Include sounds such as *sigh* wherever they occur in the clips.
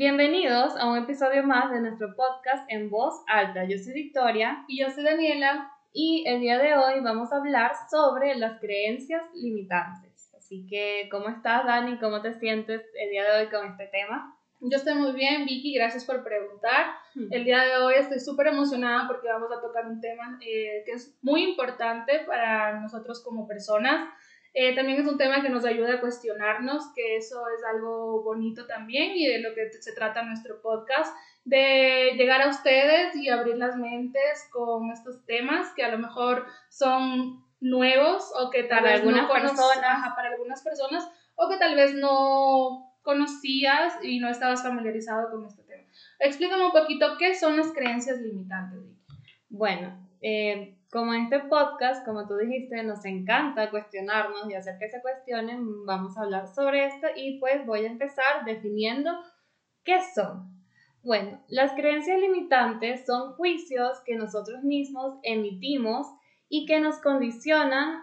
Bienvenidos a un episodio más de nuestro podcast en voz alta. Yo soy Victoria y yo soy Daniela y el día de hoy vamos a hablar sobre las creencias limitantes. Así que, ¿cómo estás, Dani? ¿Cómo te sientes el día de hoy con este tema? Yo estoy muy bien, Vicky, gracias por preguntar. El día de hoy estoy súper emocionada porque vamos a tocar un tema eh, que es muy importante para nosotros como personas. Eh, también es un tema que nos ayuda a cuestionarnos, que eso es algo bonito también y de lo que se trata nuestro podcast, de llegar a ustedes y abrir las mentes con estos temas que a lo mejor son nuevos o que tal para vez algunas no personas. para algunas personas o que tal vez no conocías y no estabas familiarizado con este tema. Explícame un poquito qué son las creencias limitantes. Bueno, eh, como en este podcast, como tú dijiste, nos encanta cuestionarnos y hacer que se cuestionen, vamos a hablar sobre esto y pues voy a empezar definiendo qué son. Bueno, las creencias limitantes son juicios que nosotros mismos emitimos y que nos condicionan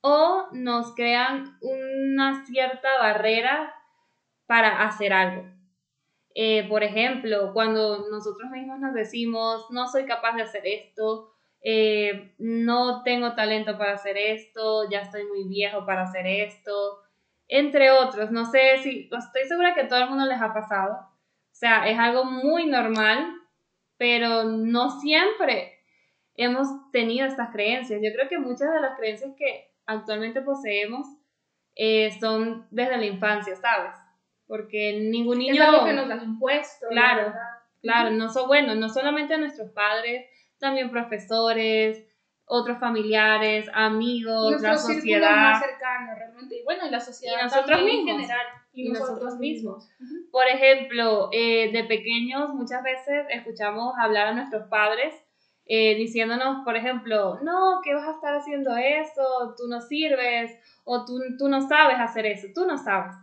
o nos crean una cierta barrera para hacer algo. Eh, por ejemplo, cuando nosotros mismos nos decimos, no soy capaz de hacer esto, eh, no tengo talento para hacer esto, ya estoy muy viejo para hacer esto, entre otros. No sé si, estoy segura que a todo el mundo les ha pasado. O sea, es algo muy normal, pero no siempre hemos tenido estas creencias. Yo creo que muchas de las creencias que actualmente poseemos eh, son desde la infancia, ¿sabes? porque ningún niño... Es algo que nos han impuesto. Claro, claro, no son, bueno, no solamente nuestros padres, también profesores, otros familiares, amigos, la sociedad. más cercano, realmente. Y bueno, y la sociedad y nosotros mismos. en general. Y, nosotros, mismos. Por ejemplo, eh, de pequeños muchas veces escuchamos hablar a nuestros padres eh, diciéndonos, por ejemplo, no, ¿qué vas a estar haciendo eso? Tú no sirves, o tú, tú no sabes hacer eso, tú no sabes.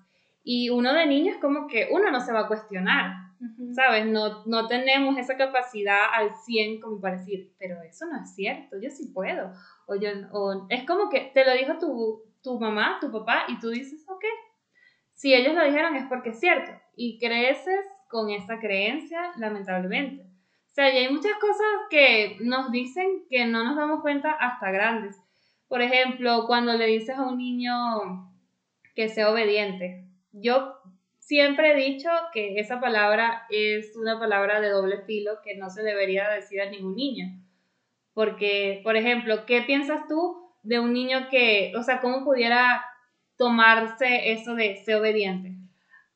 Y uno de niño es como que uno no se va a cuestionar, ¿sabes? No, no tenemos esa capacidad al 100 como para decir, pero eso no es cierto, yo sí puedo. O, yo, o es como que te lo dijo tu, tu mamá, tu papá, y tú dices, ok, si ellos lo dijeron es porque es cierto. Y creces con esa creencia, lamentablemente. O sea, y hay muchas cosas que nos dicen que no nos damos cuenta hasta grandes. Por ejemplo, cuando le dices a un niño que sea obediente, yo siempre he dicho que esa palabra es una palabra de doble filo que no se debería decir a ningún niño. Porque, por ejemplo, ¿qué piensas tú de un niño que, o sea, cómo pudiera tomarse eso de ser obediente?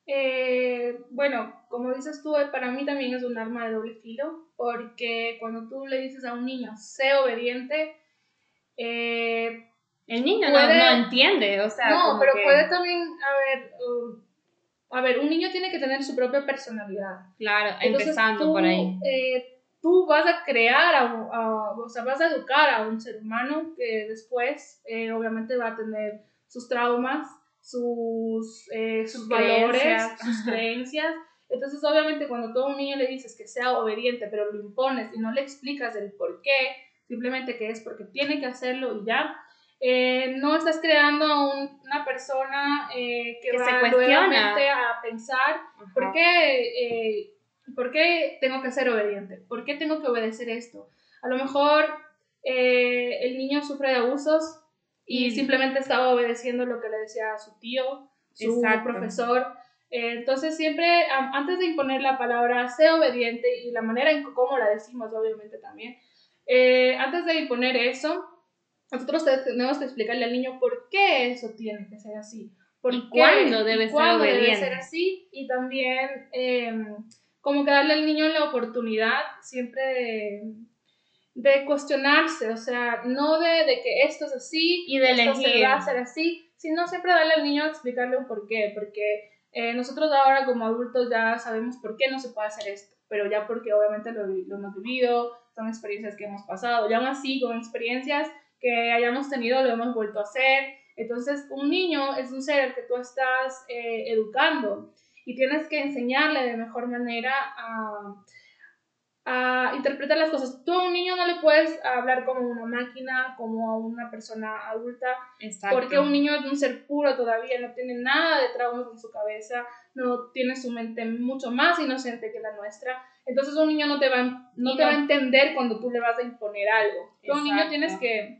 Eh, bueno, como dices tú, para mí también es un arma de doble filo, porque cuando tú le dices a un niño, sé obediente, eh, el niño no, entiende, o sea. No, pero puede también, a ver, uh, a ver, un niño tiene que tener su propia personalidad. Claro, empezando por ahí. Eh, tú vas a crear, a, o sea, vas a educar a un ser humano que después, eh, obviamente, va a tener sus traumas, sus, eh, sus valores, sus *laughs* creencias. Entonces, obviamente, cuando tú a un niño le dices que sea obediente, pero lo impones y no le explicas el por qué, simplemente que es porque tiene que hacerlo y ya, eh, no estás creando a una persona eh, que, va se cuestiona. a pensar ¿por qué, eh, por qué tengo que ser obediente, por qué tengo que obedecer esto. A lo mejor el niño sufre de abusos y simplemente estaba obedeciendo lo que le decía su tío, su profesor. entonces siempre, antes de imponer la palabra, sé obediente y la manera en cómo la decimos, obviamente también, antes de imponer eso, nosotros tenemos que explicarle al niño por qué eso tiene que ser así. Por ¿Y cuándo debe, ser debe ser así. Y también em, como que darle al niño la oportunidad siempre de, cuestionarse, o sea, no de, de, que esto es así y de esto se va a hacer así, sino siempre darle al niño explicarle un por qué, porque eh, nosotros ahora como adultos ya sabemos por qué no se puede hacer esto, pero ya porque obviamente lo, lo hemos vivido, son experiencias que hemos pasado, y aún así con experiencias que hayamos tenido lo hemos vuelto a hacer. Entonces, un niño es un ser que tú estás eh, educando y tienes que enseñarle de mejor manera a, a interpretar las cosas. Tú a un niño no le puedes hablar como una máquina, como a una persona adulta, porque un niño es un ser puro todavía, no tiene nada de traumas en su cabeza, no tiene su mente mucho más inocente que la nuestra. Entonces un niño no te va, no te va a entender cuando tú le vas a imponer algo. Tú a un niño tienes que,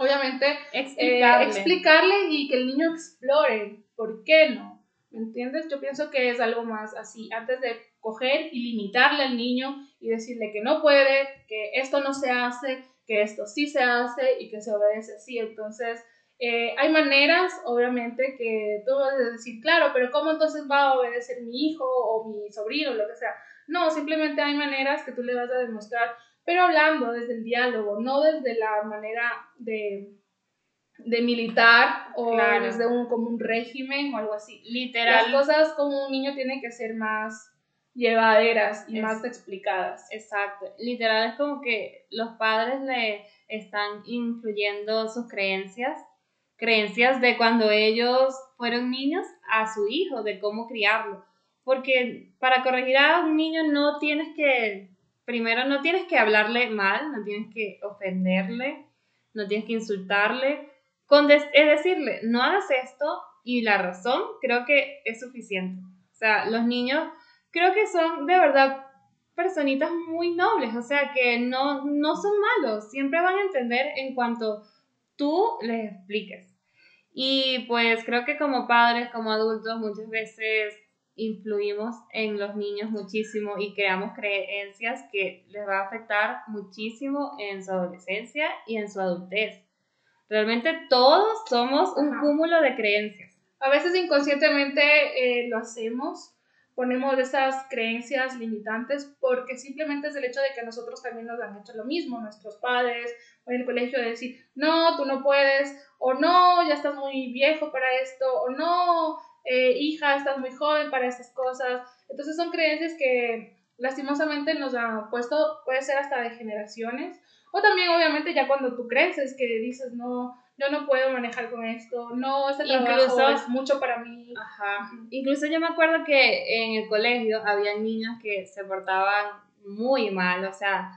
obviamente, eh, explicarle. explicarle y que el niño explore. ¿Por qué no? ¿Me entiendes? Yo pienso que es algo más así. Antes de coger y limitarle al niño y decirle que no puede, que esto no se hace, que esto sí se hace y que se obedece así. Entonces, eh, hay maneras, obviamente, que tú vas a decir, claro, pero ¿cómo entonces va a obedecer mi hijo o mi sobrino, lo que sea? No, simplemente hay maneras que tú le vas a demostrar, pero hablando desde el diálogo, no desde la manera de, de militar o desde un, como un régimen o algo así. Literal. Las cosas como un niño tiene que ser más llevaderas y más explicadas. Exacto. Literal es como que los padres le están influyendo sus creencias, creencias de cuando ellos fueron niños a su hijo, de cómo criarlo. Porque para corregir a un niño no tienes que, primero no tienes que hablarle mal, no tienes que ofenderle, no tienes que insultarle. Con es decirle, no hagas esto y la razón creo que es suficiente. O sea, los niños creo que son de verdad personitas muy nobles, o sea que no, no son malos, siempre van a entender en cuanto tú les expliques. Y pues creo que como padres, como adultos, muchas veces influimos en los niños muchísimo y creamos creencias que les va a afectar muchísimo en su adolescencia y en su adultez. Realmente todos somos un cúmulo de creencias. A veces inconscientemente eh, lo hacemos ponemos esas creencias limitantes porque simplemente es el hecho de que nosotros también nos han hecho lo mismo, nuestros padres o en el colegio de decir, no, tú no puedes, o no, ya estás muy viejo para esto, o no, eh, hija, estás muy joven para estas cosas. Entonces son creencias que lastimosamente nos han puesto, puede ser hasta de generaciones, o también obviamente ya cuando tú creces que dices, no, yo no puedo manejar con esto, no, este trabajo es mucho para mí. Ajá. Incluso yo me acuerdo que en el colegio había niños que se portaban muy mal, o sea,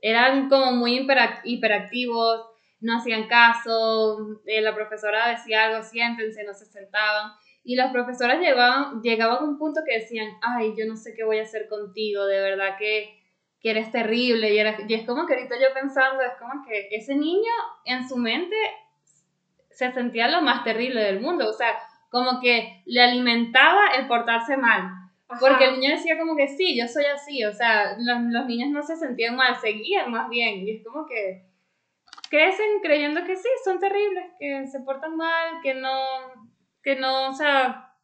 eran como muy hiperactivos, no hacían caso, eh, la profesora decía algo, siéntense, no se sentaban. Y las profesoras llegaban, llegaban a un punto que decían, ay, yo no sé qué voy a hacer contigo, de verdad que, que eres terrible. Y, era, y es como que ahorita yo pensando, es como que ese niño en su mente se sentía lo más terrible del mundo, o sea, como que le alimentaba el portarse mal. Porque el niño decía como que sí, yo soy así, o sea, los, los, niños no se sentían mal, seguían más bien, y es como que crecen creyendo que sí, son terribles, que se portan mal, que no, que no, o sea,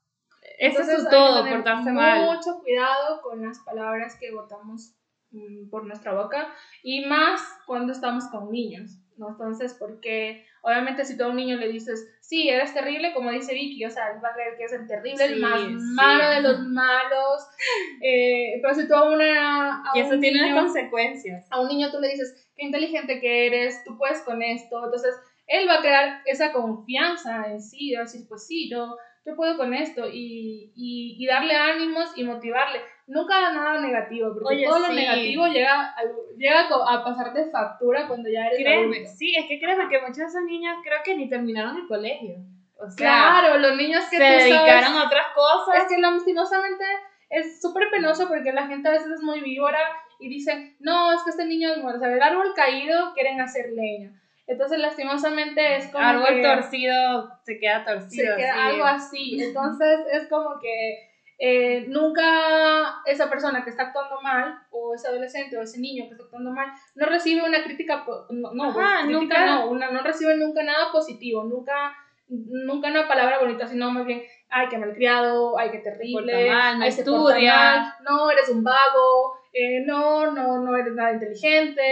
eso es todo, portarse mal. Mucho cuidado con las palabras que botamos mm, por nuestra boca, y más cuando estamos con niños. ¿no? Entonces, porque obviamente si tú a un niño le dices, sí, eres terrible, como dice Vicky, o sea, él va a creer que es el terrible, el más malo de los malos, *laughs* eh, pero si tú a una... y eso tiene consecuencias. A un niño tú le dices, qué inteligente que eres, tú puedes con esto, entonces él va a crear esa confianza en sí, va a decir, pues sí, yo, yo puedo con esto, y, y, y darle ánimos y motivarle nunca nada negativo, porque todo lo negativo llega, a, llega a pasarte factura cuando ya eres créeme, Sí, es que créeme que muchos de esos niños creo que ni terminaron el colegio. O sea, claro, los niños que se dedicaron a otras cosas. Es que lastimosamente es súper penoso porque la gente a veces es muy víbora y dice, no, es que este niño es muerto, o sea, el árbol caído quieren hacer leña. Entonces, lastimosamente es como. Árbol torcido se queda torcido. Se queda algo así. Entonces, es como que eh, nunca esa persona que está actuando mal, o ese adolescente o ese niño que está actuando mal, no recibe una crítica, no, no, nunca. no, una, no recibe nunca nada positivo, nunca, nunca una palabra bonita, sino más bien, ay, qué malcriado, ay, qué terrible, mal, no ay, estudia, no, eres un vago, eh, no, no, no eres nada inteligente,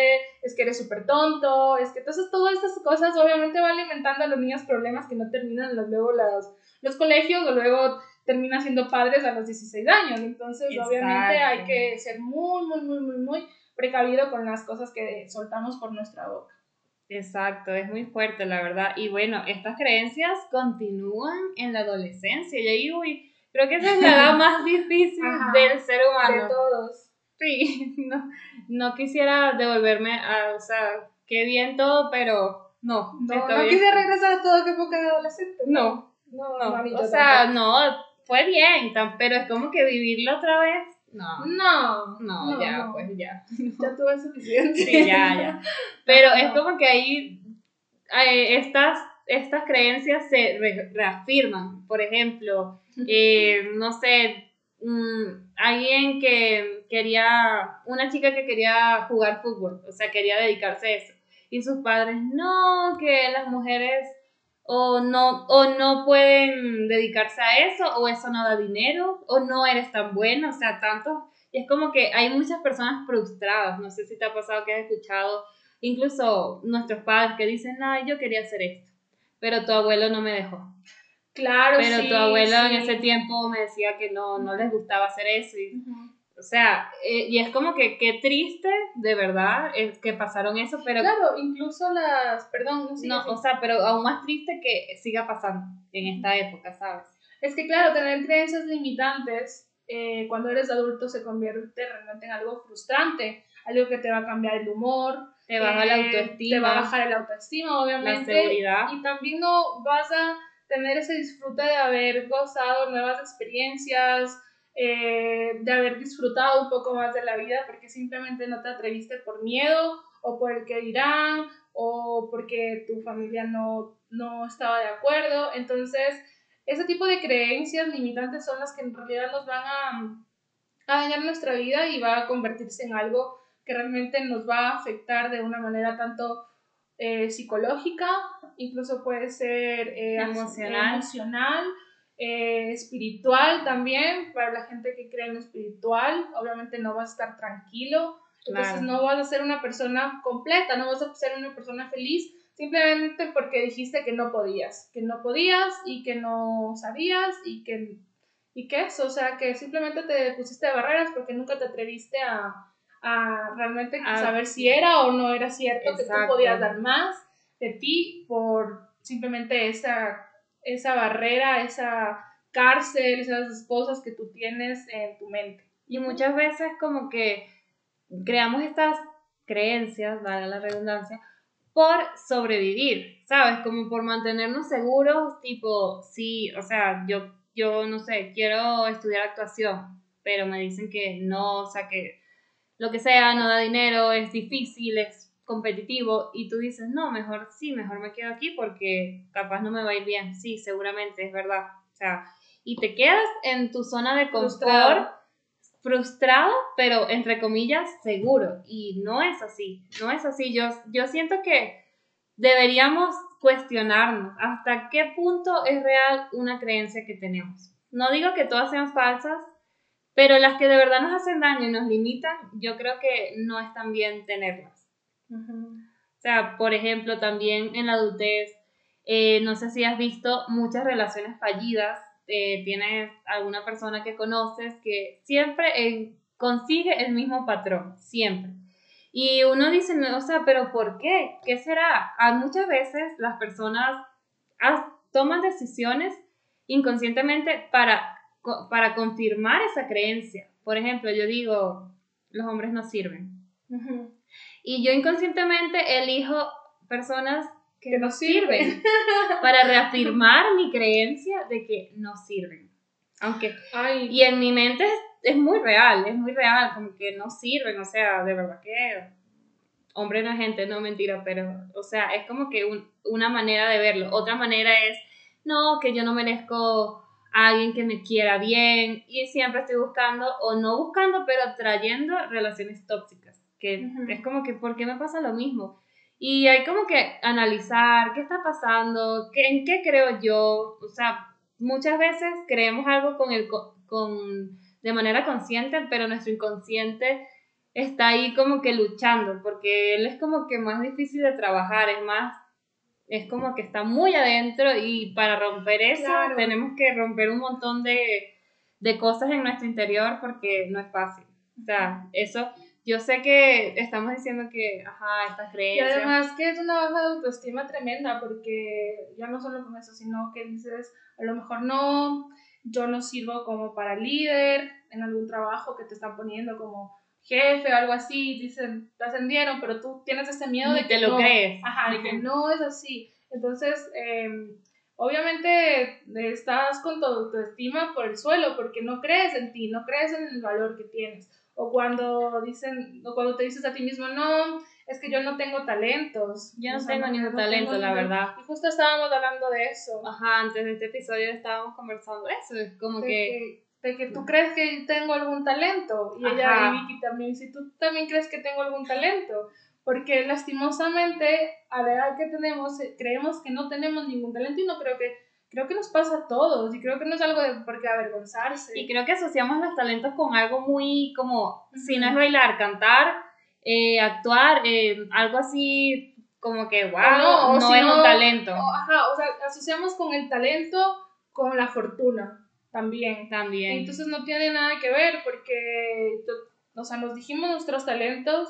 es que eres súper tonto, es que entonces todas estas cosas obviamente van alimentando a los niños problemas que no terminan luego los, los colegios o luego termina siendo padres a los 16 años. Entonces, obviamente hay que ser muy, muy, muy, muy, muy precavido con las cosas que soltamos por nuestra boca. Exacto, es muy fuerte, la verdad. Y bueno, estas creencias continúan en la adolescencia. Y ahí, uy, creo que esa es la edad *laughs* más difícil del ser humano. De todos. Sí, *laughs* no, no quisiera devolverme a, o sea, qué bien todo, pero no. No, no quisiera regresar a todo que época de adolescente. No, no, no. o sea, no, fue bien, pero es como que vivirlo otra vez. No. No. No, ya, pues ya. *laughs* Ya tuve suficiente. Sí, ya, ya. *laughs* Pero es como que ahí eh, estas, estas creencias se reafirman. Por ejemplo, eh, no sé, mm, alguien que quería, una chica que quería jugar fútbol, o sea, quería dedicarse a eso. Y sus padres, no, que las mujeres o no, o no pueden dedicarse a eso, o eso no da dinero, o no eres tan bueno, o sea, tanto. Y es como que hay muchas personas frustradas, no sé si te ha pasado que has escuchado, incluso nuestros padres que dicen, ay, yo quería hacer esto, pero tu abuelo no me dejó. Claro, Pero tu abuelo en ese tiempo me decía que no, no les gustaba hacer eso. Y, O sea, eh, y es como que qué triste, de verdad, es que pasaron eso, pero... Claro, incluso las... Perdón, no, o sea, pero aún más triste que siga pasando en esta época, ¿sabes? Es que claro, tener creencias limitantes eh, cuando eres adulto se convierte realmente en algo frustrante, algo que te va a cambiar el humor, te baja la autoestima, te va a bajar el autoestima, obviamente, la seguridad. y también no vas a tener ese disfrute de haber gozado nuevas experiencias, eh, de haber disfrutado un poco más de la vida porque simplemente no te atreviste por miedo o por el que dirán o porque tu familia no, no estaba de acuerdo. Entonces, ese tipo de creencias limitantes son las que en realidad nos van a, a dañar nuestra vida y va a convertirse en algo que realmente nos va a afectar de una manera tanto eh, psicológica, incluso puede ser eh, emocional, emocional eh, espiritual también, para la gente que cree en lo espiritual, obviamente no vas a estar tranquilo, entonces no vas a ser una persona completa, no vas a ser una persona feliz simplemente porque dijiste que no podías, que no podías y que no sabías y que, y que eso, o sea, que simplemente te pusiste barreras porque nunca te atreviste a, a realmente saber si era o no era cierto que tú podías dar más de ti por simplemente esa, esa barrera, esa cárcel, esas cosas que tú tienes en tu mente. Y muchas veces como que creamos estas creencias, valga la redundancia, por sobrevivir, ¿sabes? Como por mantenernos seguros, tipo, sí, o sea, yo, yo no sé, quiero estudiar actuación, pero me dicen que no, o sea, que lo que sea, no da dinero, es difícil, es competitivo y tú dices, no, mejor sí, mejor me quedo aquí porque capaz no me va a ir bien. Sí, seguramente, es verdad. O sea, y te quedas en tu zona de confort, frustrado, pero entre comillas, seguro. Y no es así, no es así. Yo, yo siento que deberíamos cuestionarnos hasta qué punto es real una creencia que tenemos. No digo que todas sean falsas, pero las que de verdad nos hacen daño y nos limitan, yo creo que no es tan bien tenerlas. O sea, por ejemplo, también en la adultez, eh, no sé si has visto muchas relaciones fallidas. Eh, tienes alguna persona que conoces que siempre consigue el mismo patrón, siempre. Y uno dice, no, o sea, pero ¿por qué? ¿Qué será? A muchas veces las personas toman decisiones inconscientemente para para confirmar esa creencia. Por ejemplo, yo digo, los hombres no sirven. Y yo inconscientemente elijo personas que, no sirven, *laughs* para reafirmar mi creencia de que no sirven. Aunque, y en mi mente es, muy real, es muy real, como que no sirven, o sea, de verdad que hombre no es gente, no mentira, pero, o sea, es como que una manera de verlo. Otra manera es, no, que yo no merezco alguien que me quiera bien y siempre estoy buscando o no buscando, pero trayendo relaciones tóxicas, que es como que, ¿por qué me pasa lo mismo? Y hay como que analizar qué está pasando, qué, en qué creo yo, o sea, muchas veces creemos algo con el, con, de manera consciente, pero nuestro inconsciente está ahí como que luchando, porque él es como que más difícil de trabajar, es más es como que está muy adentro y para romper eso tenemos que romper un montón de, cosas en nuestro interior porque no es fácil. O sea, eso, yo sé que estamos diciendo que, ajá, estas creencias. Y además que es una baja de autoestima tremenda porque ya no solo con eso, sino que dices, a lo mejor no, yo no sirvo como para líder en algún trabajo que te están poniendo como jefe o algo así, dicen, te ascendieron, pero tú tienes ese miedo de que te lo no, crees. Ajá, de que no es así. Entonces, em, obviamente estás con tu autoestima por el suelo porque no crees en ti, no crees en el valor que tienes. O cuando dicen, o cuando te dices a ti mismo, no, es que yo no tengo talentos. Yo no tengo ningún talento, la verdad. Y justo estábamos hablando de eso. Ajá, antes de este episodio estábamos conversando eso, es como de que... De que tú crees que tengo algún talento. Y ella y Vicky también, si tú también crees que tengo algún talento. Porque lastimosamente, a la edad que tenemos, eh, creemos que no tenemos ningún talento y no creo que creo que nos pasa a todos y creo que no es algo de por qué avergonzarse. Y creo que asociamos los talentos con algo muy como, si no es bailar, cantar, eh, actuar, eh, algo así como que, wow, no, no es un talento. ajá, o sea, asociamos con el talento con la fortuna también. También. Entonces no tiene nada que ver porque, o sea, nos dijimos nuestros talentos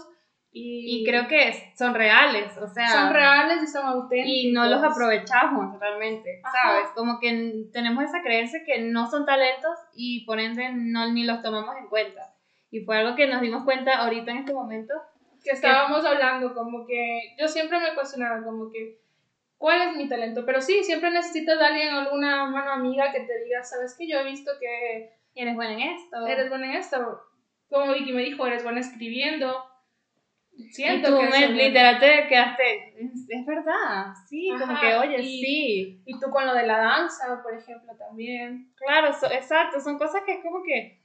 y, y, creo que son reales, o sea. Son reales y son auténticos. Y no los aprovechamos realmente, ¿sabes? Como que tenemos esa creencia que no son talentos y por ende no ni los tomamos en cuenta. Y fue algo que nos dimos cuenta ahorita en este momento. Que estábamos hablando, como que yo siempre me cuestionaba, como que, ¿cuál es mi talento? Pero sí, siempre necesitas de alguien, alguna mano amiga que te diga, ¿sabes que Yo he visto que... Eres buena en esto. Eres buena en esto. Como Vicky me dijo, eres buena escribiendo Siento y tú que literal te quedaste, es, verdad, sí, como que oye, sí. Y tú con lo de la danza, por ejemplo, también. Claro, exacto, son cosas que es como que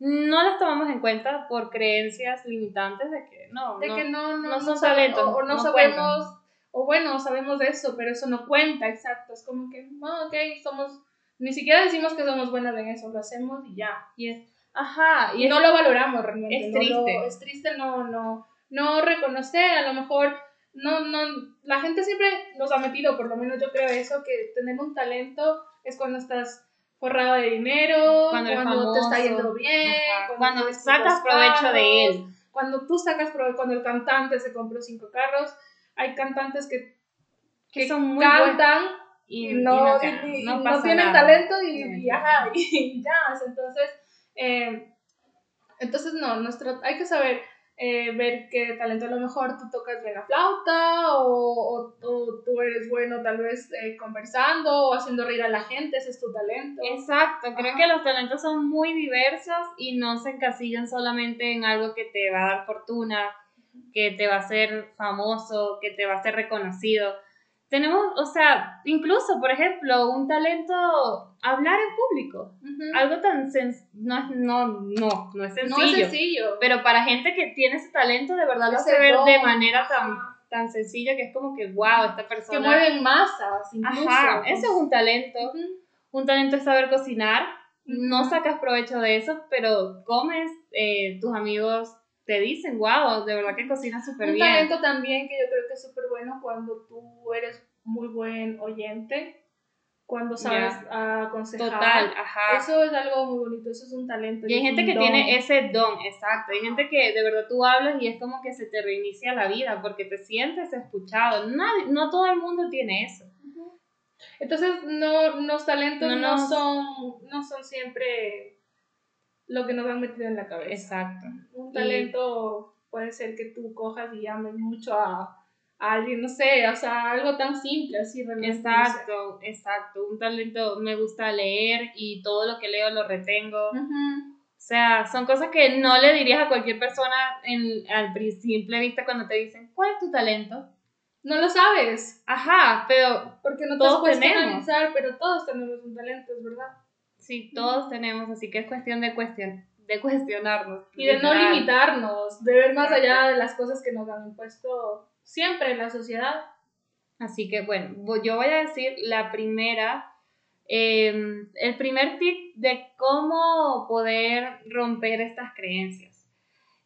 no las tomamos en cuenta por creencias limitantes de que no, de no, que no, no, no son talentos. O, no, sabemos, o bueno, sabemos de eso, pero eso no cuenta, exacto. Es como que, no, ok, somos, ni siquiera decimos que somos buenas en eso, lo hacemos y ya. Y es, ajá, y, no lo valoramos realmente. Es triste. es triste no, no no reconocer, a lo mejor no, no, la gente siempre nos ha metido, por lo menos yo creo eso, que tener un talento es cuando estás forrado de dinero, cuando, te está yendo bien, cuando, sacas provecho de él. Cuando tú sacas provecho, cuando el cantante se compró cinco carros, hay cantantes que, que, son muy cantan y, no, no, tienen talento *laughs* y, ya, entonces, eh, entonces no, nuestro, hay que saber eh, ver qué talento. A lo mejor tú tocas bien la flauta o, o, tú eres bueno tal vez eh, conversando o haciendo reír a la gente, ese es tu talento. Exacto, creo que los talentos son muy diversos y no se encasillan solamente en algo que te va a dar fortuna, que te va a hacer famoso, que te va a hacer reconocido. Tenemos, o sea, incluso, por ejemplo, un talento, hablar en público. Algo tan no, es, no, no, no es sencillo. No es sencillo. Pero para gente que tiene ese talento, de verdad lo hace ver de manera tan, tan sencilla que es como que, wow, esta persona... Que mueven masas, incluso. Ajá, eso es un talento. Un talento es saber cocinar. No sacas provecho de eso, pero comes, eh, tus amigos te dicen, wow, de verdad que cocinas súper bien. Un talento también que yo creo que es súper bueno cuando tú eres muy buen oyente, cuando sabes aconsejar. Total, ajá. Eso es algo muy bonito, eso es un talento. Y hay gente que tiene ese don, exacto. Hay gente que de verdad tú hablas y es como que se te reinicia la vida porque te sientes escuchado. Nadie, no todo el mundo tiene eso. Entonces, no, los talentos no, son, no son siempre lo que nos han metido en la cabeza. Exacto. Un talento puede ser que tú cojas y llames mucho a, alguien, no sé, o sea, algo tan simple así realmente. Exacto, exacto. Un talento, me gusta leer y todo lo que leo lo retengo. O sea, son cosas que no le dirías a cualquier persona en, al simple vista cuando te dicen, ¿cuál es tu talento? No lo sabes. Ajá, pero porque no todos tenemos. pero todos tenemos un talento, es verdad. Sí, todos tenemos, así que es cuestión de, cuestion, de cuestionarnos. Y de no limitarnos, de ver más allá de las cosas que nos han impuesto siempre en la sociedad. Así que bueno, yo voy a decir la primera, em, el primer tip de cómo poder romper estas creencias.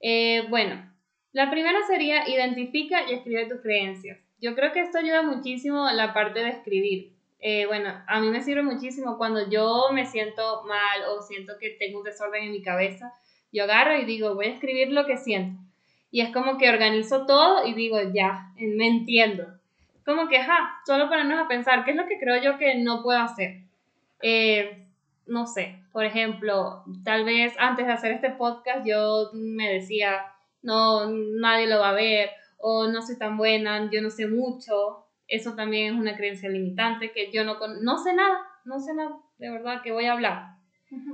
Eh, bueno, la primera sería identifica y escribe tus creencias. Yo creo que esto ayuda muchísimo la parte de escribir. Eh, bueno, a mí me sirve muchísimo cuando yo me siento mal o siento que tengo un desorden en mi cabeza, yo agarro y digo, voy a escribir lo que siento. Y es como que organizo todo y digo, ya, me entiendo. Como que, ja, solo ponernos a pensar, ¿qué es lo que creo yo que no puedo hacer? Eh, no sé, por ejemplo, tal vez antes de hacer este podcast yo me decía, no, nadie lo va a ver, o no soy tan buena, yo no sé mucho. Eso también es una creencia limitante, que yo no, no sé nada, no sé nada, de verdad, que voy a hablar.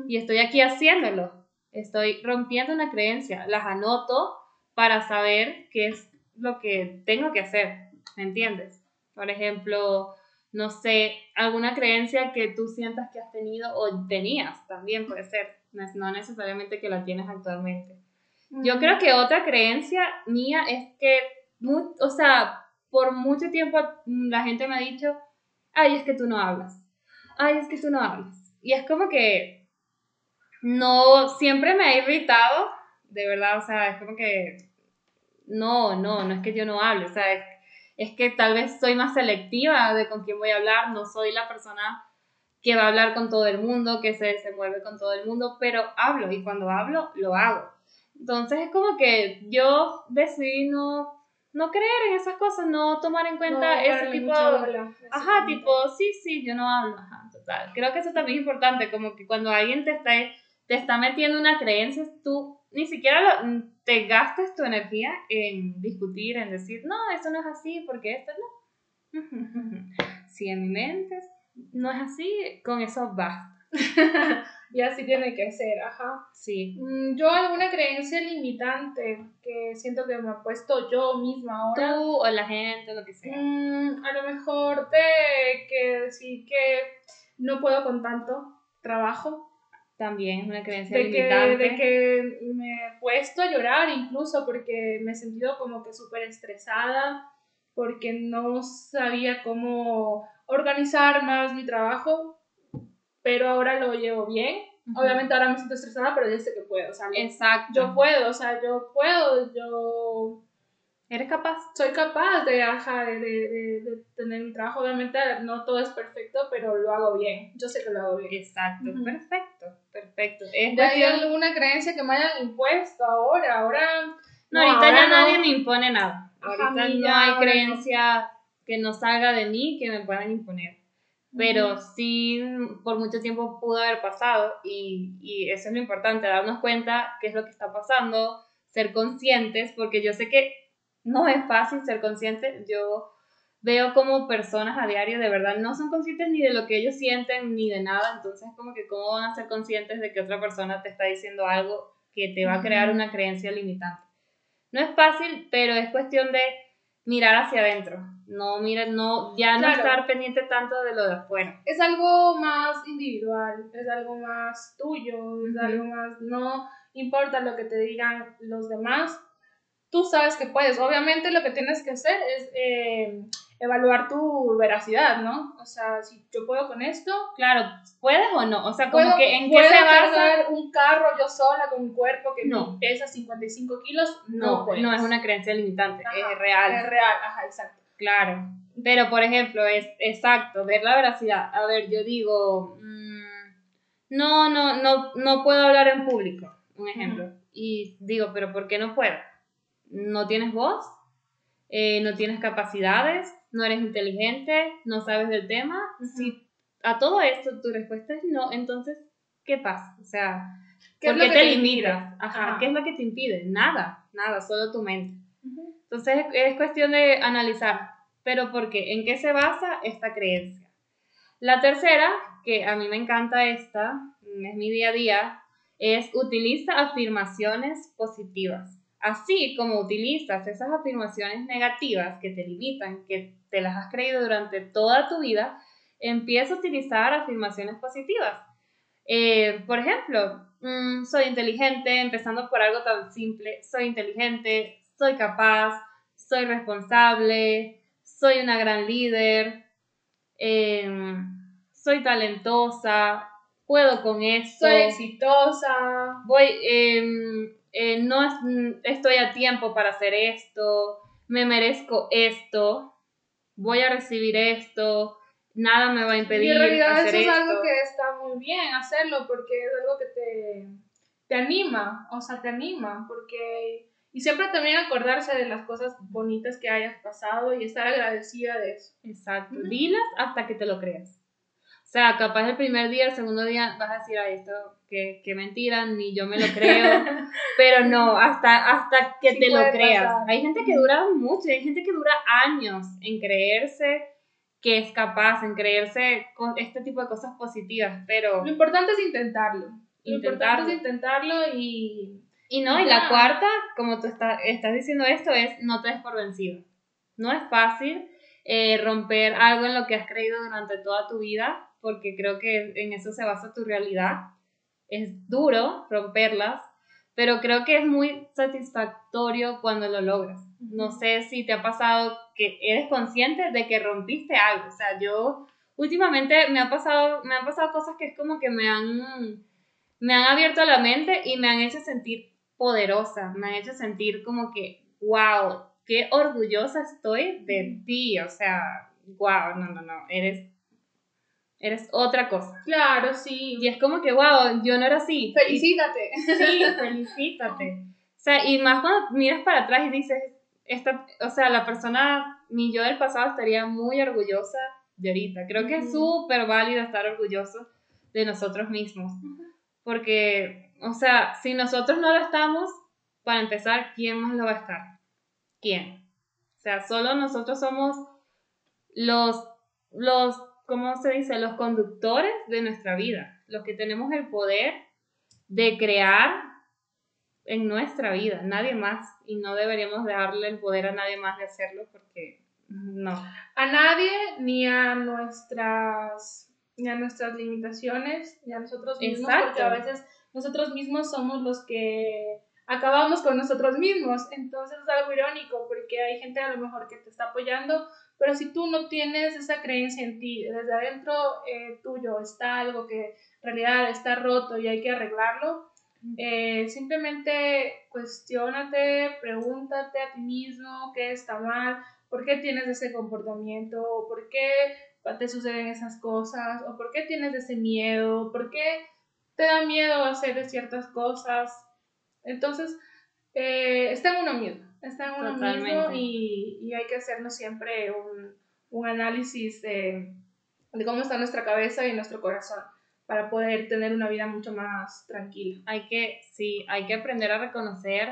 Y estoy aquí haciéndolo, estoy rompiendo una creencia, las anoto para saber qué es lo que tengo que hacer, ¿me entiendes? Por ejemplo, no sé, alguna creencia que tú sientas que has tenido o tenías, también puede ser, no necesariamente que la tienes actualmente. Yo creo que otra creencia mía es que, o sea, por mucho tiempo la gente me ha dicho, ay, es que tú no hablas, ay, es que tú no hablas. Y es como que no, siempre me ha irritado, de verdad, o sea, es como que, no, no, no es que yo no hable, o sea, es es que tal vez soy más selectiva de con quién voy a hablar, no soy la persona que va a hablar con todo el mundo, que se desenvuelve con todo el mundo, pero hablo y cuando hablo, lo hago. Entonces es como que yo decidí no, no creer en esas cosas, no tomar en cuenta ese tipo de... Ajá, tipo, sí, sí, yo no hablo, ajá, total. Creo que eso también es importante, como que cuando alguien te está, te está metiendo una creencia, tú ni siquiera te gastas tu energía en discutir, en decir, no, eso no es así, porque esto no. *laughs* si en mi mente no es así, con eso basta. *laughs* y así tiene que ser, ajá. Sí. Mm, yo alguna creencia limitante que siento que me ha puesto yo misma ahora. Tú o la gente, lo que sea. Mm, a lo mejor de que decir que no puedo con tanto trabajo también es una creencia de limitante. Que, de que me he puesto a llorar incluso porque me he sentido como que súper estresada, porque no sabía cómo organizar más mi trabajo, pero ahora lo llevo bien. Obviamente ahora me siento estresada, pero ya sé que puedo. O sea, Exacto. Yo puedo, o sea, yo puedo, yo ¿Eres capaz? Soy capaz de, de, de, tener mi trabajo. Obviamente no todo es perfecto, pero lo hago bien. Yo sé que lo hago bien. Exacto, perfecto, perfecto. ¿Hay alguna creencia que me hayan impuesto ahora? Ahora... No, ahorita ya nadie me impone nada. ahorita no hay creencia que no salga de mí que me puedan imponer. Pero sí, por mucho tiempo pudo haber pasado y, y eso es lo importante, darnos cuenta qué es lo que está pasando, ser conscientes, porque yo sé que no es fácil ser consciente. Yo veo como personas a diario de verdad no son conscientes ni de lo que ellos sienten ni de nada, entonces como que cómo van a ser conscientes de que otra persona te está diciendo algo que te va a crear una creencia limitante. No es fácil, pero es cuestión de mirar hacia adentro, no mira, no ya no estar pendiente tanto de lo de afuera. Es algo más individual, es algo más tuyo, es algo más no importa lo que te digan los demás, tú sabes que puedes. Obviamente lo que tienes que hacer es eh, evaluar tu veracidad, ¿no? O sea, si yo puedo con esto. Claro, ¿puedes o no? O sea, como que en qué se basa. un carro yo sola con un cuerpo que no. pesa 55 kilos? No, no, no es una creencia limitante, es real. Es real, ajá, exacto. Claro. Pero, por ejemplo, es exacto, ver la veracidad. A ver, yo digo, mm, no, no, no, no puedo hablar en público, un ejemplo. Y digo, pero ¿por qué no puedo? No tienes voz, eh, no tienes capacidades, no eres inteligente, no sabes del tema. Si a todo esto tu respuesta es no, entonces, ¿qué pasa? O sea, ¿por qué te, limitas? Ajá, ¿qué es lo que te impide? Nada, nada, solo tu mente. Entonces es cuestión de analizar, pero ¿por qué? ¿En qué se basa esta creencia? La tercera, que a mí me encanta esta, es mi día a día, es utiliza afirmaciones positivas. Así como utilizas esas afirmaciones negativas que te limitan, que te las has creído durante toda tu vida, empieza a utilizar afirmaciones positivas. Eh, por ejemplo, mm, soy inteligente, empezando por algo tan simple, soy inteligente, soy capaz, soy responsable, soy una gran líder, em, soy talentosa, puedo con esto. Soy exitosa. Voy, em, eh, no mm, estoy a tiempo para hacer esto, me merezco esto, voy a recibir esto, nada me va a impedir. Y en realidad eso es algo que está muy bien hacerlo porque es algo que te, te anima, o sea, te anima, porque... Y siempre también acordarse de las cosas bonitas que hayas pasado y estar agradecida de eso. Exacto. Dilas hasta que te lo creas. O sea, capaz el primer día, el segundo día vas a decir, ay, esto, qué, qué mentira, ni yo me lo creo. *laughs* pero no, hasta, hasta que te lo creas. Hay gente que dura mucho, hay gente que dura años en creerse que es capaz, en creerse con este tipo de cosas positivas, pero... Lo importante es intentarlo. Lo importante es intentarlo y... Y no, y la cuarta, como tú estás diciendo esto, es no te des por vencido. No es fácil eh, romper algo en lo que has creído durante toda tu vida, porque creo que en eso se basa tu realidad. Es duro romperlas, pero creo que es muy satisfactorio cuando lo logras. No sé si te ha pasado que eres consciente de que rompiste algo. O sea, yo últimamente me, ha pasado, me han pasado cosas que es como que me han, me han abierto la mente y me han hecho sentir poderosa, me han hecho sentir como que, wow, qué orgullosa estoy de ti. O sea, wow, no, no, no, eres eres otra cosa. Claro, sí. Y es como que, wow, yo no era así. Felicítate. sí, felicítate. O sea, y más cuando miras para atrás y dices, esta, o sea, la persona, mi yo del pasado estaría muy orgullosa de ahorita. Creo que es súper válido estar orgulloso de nosotros mismos. Porque, o sea, si nosotros no lo estamos, para empezar, ¿quién más lo va a estar? ¿Quién? O sea, solo nosotros somos los, los ¿cómo se dice? Los conductores de nuestra vida, los que tenemos el poder de crear en nuestra vida, nadie más, y no deberíamos darle el poder a nadie más de hacerlo porque no. A nadie ni a nuestras ni a nuestras limitaciones, ni a nosotros mismos, porque a veces nosotros mismos somos los que acabamos con nosotros mismos. Entonces es algo irónico porque hay gente a lo mejor que te está apoyando, pero si tú no tienes esa creencia en ti, desde adentro eh, tuyo está algo que en realidad está roto y hay que arreglarlo, eh, simplemente cuestionate, pregúntate a ti mismo qué está mal, por qué tienes ese comportamiento, por qué te suceden esas cosas, o por qué tienes ese miedo, por qué te da miedo hacer ciertas cosas, entonces, eh, está en uno mismo, está en uno mismo y, y, hay que hacernos siempre un, un análisis de, de, cómo está nuestra cabeza y nuestro corazón para poder tener una vida mucho más tranquila. Hay que, sí, hay que aprender a reconocer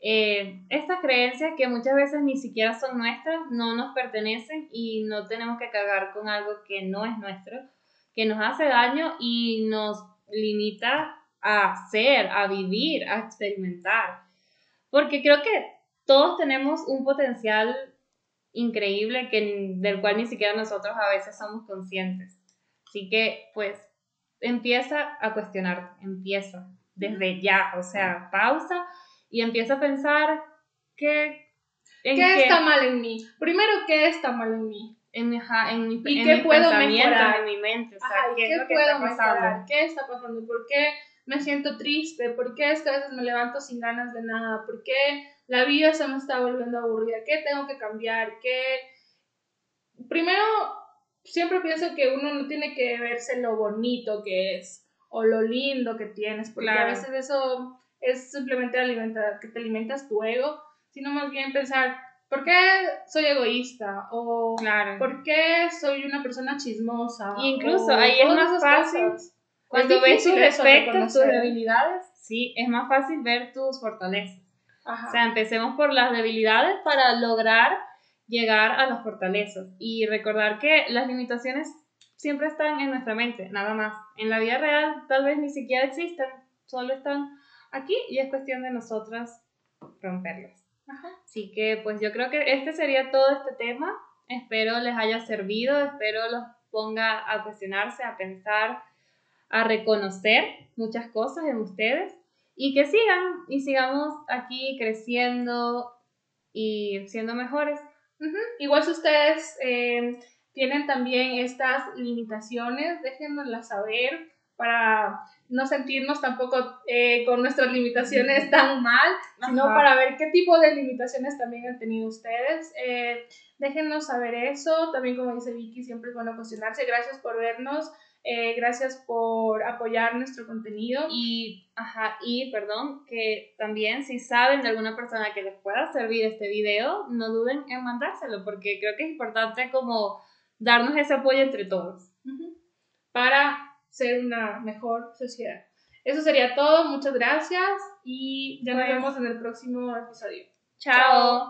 eh, estas creencias que muchas veces ni siquiera son nuestras, no nos pertenecen y no tenemos que cargar con algo que no es nuestro, que nos hace daño y nos limita a ser, a vivir, a experimentar. Porque creo que todos tenemos un potencial increíble que, del cual ni siquiera nosotros a veces somos conscientes. Así que, pues, empieza a cuestionar, empieza desde ya, o sea, pausa y empieza a pensar que... ¿Qué está mal en mí? Primero, ¿qué está mal en mí? En mi, en mi, ¿Y qué puedo mejorar? en mi mente, o sea, ¿qué, es lo que está pasando? ¿Qué está pasando? ¿Por qué me siento triste? ¿Por qué es que a veces me levanto sin ganas de nada? ¿Por qué la vida se me está volviendo aburrida? ¿Qué tengo que cambiar? ¿Qué? Primero, siempre pienso que uno no tiene que verse lo bonito que es o lo lindo que tienes, porque a veces eso es simplemente alimentar, que te alimentas tu ego, sino más bien pensar, ¿por qué soy egoísta? O ¿por qué soy una persona chismosa? incluso ahí es más fácil cuando ves tus defectos, tus debilidades, sí, es más fácil ver tus fortalezas. O sea, empecemos por las debilidades para lograr llegar a las fortalezas y recordar que las limitaciones siempre están en nuestra mente, nada más. En la vida real tal vez ni siquiera existen, solo están aquí y es cuestión de nosotras romperlas. Así que pues yo creo que este sería todo este tema. Espero les haya servido, espero los ponga a cuestionarse, a pensar a reconocer muchas cosas en ustedes y que sigan y sigamos aquí creciendo y siendo mejores. Igual si ustedes eh, tienen también estas limitaciones, déjenoslas saber para no sentirnos tampoco eh, con nuestras limitaciones tan mal, sino para ver qué tipo de limitaciones también han tenido ustedes. Eh, déjenos saber eso. También, como dice Vicky, siempre es bueno cuestionarse. Gracias por vernos. Eh, gracias por apoyar nuestro contenido. Y, ajá, y perdón, que también si saben de alguna persona que les pueda servir este video, no duden en mandárselo, porque creo que es importante como darnos ese apoyo entre todos. para ser una mejor sociedad. Eso sería todo, muchas gracias y ya nos Pues- vemos en el próximo episodio. Chao.